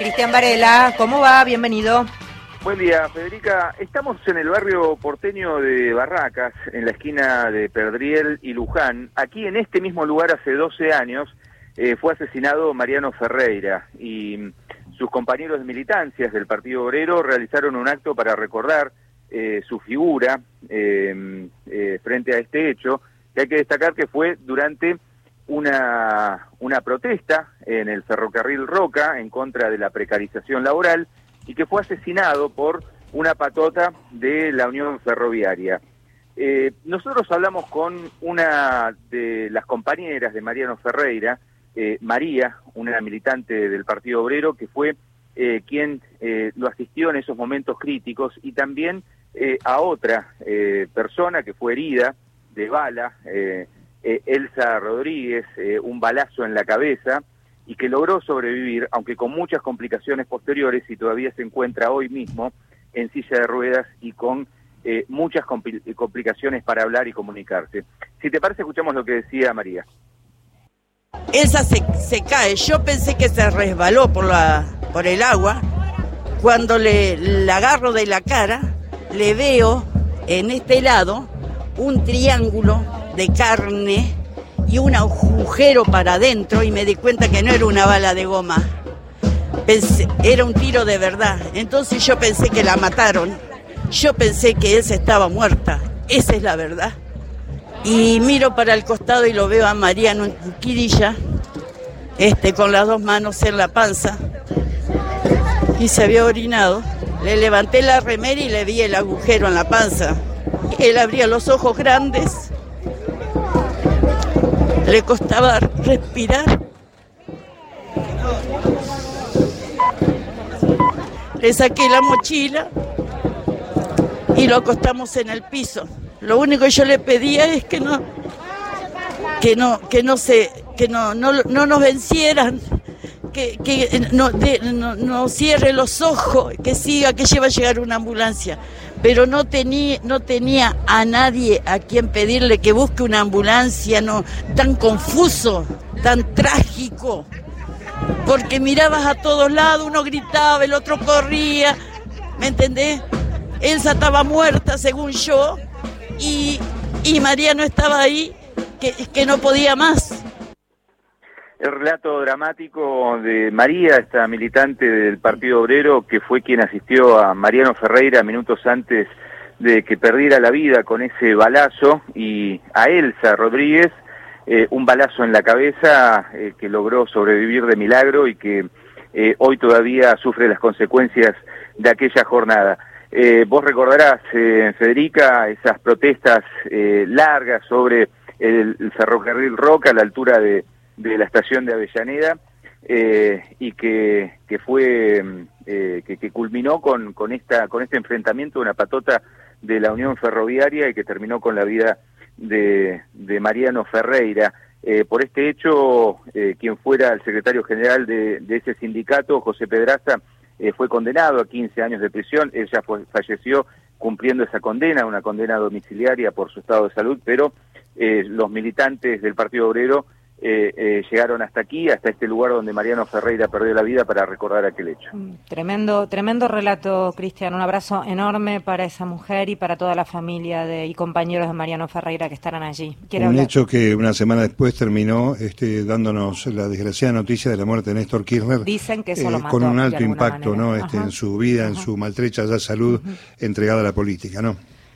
Cristian Varela, ¿cómo va? Bienvenido. Buen día, Federica. Estamos en el barrio porteño de Barracas, en la esquina de Perdriel y Luján. Aquí en este mismo lugar hace 12 años eh, fue asesinado Mariano Ferreira y sus compañeros de militancias del Partido Obrero realizaron un acto para recordar eh, su figura eh, frente a este hecho, que hay que destacar que fue durante una, una protesta en el ferrocarril Roca en contra de la precarización laboral y que fue asesinado por una patota de la Unión Ferroviaria. Eh, nosotros hablamos con una de las compañeras de Mariano Ferreira, eh, María, una militante del Partido Obrero, que fue eh, quien lo asistió en esos momentos críticos, y también a otra persona que fue herida de bala, eh, Elsa Rodríguez, eh, un balazo en la cabeza y que logró sobrevivir, aunque con muchas complicaciones posteriores y todavía se encuentra hoy mismo en silla de ruedas y con eh, muchas complicaciones para hablar y comunicarse. Si te parece, escuchamos lo que decía María. Elsa se, cae, yo pensé que se resbaló por, la, por el agua, cuando le agarro de la cara, le veo en este lado un triángulo de carne y un agujero para adentro y me di cuenta que no era una bala de goma. era un tiro de verdad. Entonces yo pensé que la mataron. Yo pensé que esa estaba muerta. Esa es la verdad. Y miro para el costado y lo veo a Mariano en cuquirilla, este, con las dos manos en la panza. Y se había orinado. Le levanté la remera y le vi el agujero en la panza. Él abría los ojos grandes le costaba respirar. Le saqué la mochila y lo acostamos en el piso. Lo único que yo le pedía es que no, que no, que no se, que no, no, no nos vencieran, que, que no, no, no, cierre los ojos, que siga, que lleva a llegar una ambulancia. Pero no tenía, no tenía a nadie a quien pedirle que busque una ambulancia, no, tan confuso, tan trágico. Porque mirabas a todos lados, uno gritaba, el otro corría, ¿me entendés? Elsa estaba muerta, según yo, y, y María no estaba ahí, que, que no podía más el relato dramático de María, esta militante del Partido Obrero, que fue quien asistió a Mariano Ferreira minutos antes de que perdiera la vida con ese balazo, y a Elsa Rodríguez, eh, un balazo en la cabeza eh, que logró sobrevivir de milagro y que eh, hoy todavía sufre las consecuencias de aquella jornada. vos recordarás, Federica, esas protestas largas sobre el ferrocarril Roca a la altura de de la estación de Avellaneda eh, y que, que fue eh, que, culminó con, con esta con este enfrentamiento de una patota de la Unión Ferroviaria y que terminó con la vida de, Mariano Ferreira. Eh, por este hecho, quien fuera el secretario general de, ese sindicato, José Pedraza, fue condenado a 15 años de prisión. Él ya falleció cumpliendo esa condena, una condena domiciliaria por su estado de salud, pero los militantes del Partido Obrero eh, eh, llegaron hasta aquí, hasta este lugar donde Mariano Ferreira perdió la vida para recordar aquel hecho. Mm, tremendo, tremendo relato, Cristian. Un abrazo enorme para esa mujer y para toda la familia de, y compañeros de Mariano Ferreira que estarán allí. Un hecho que una semana después terminó este, dándonos la desgraciada noticia de la muerte de Néstor Kirchner. Dicen que eso eh, Con un alto impacto ¿no? Este, en su vida, en su maltrecha ya salud entregada a la política, ¿no?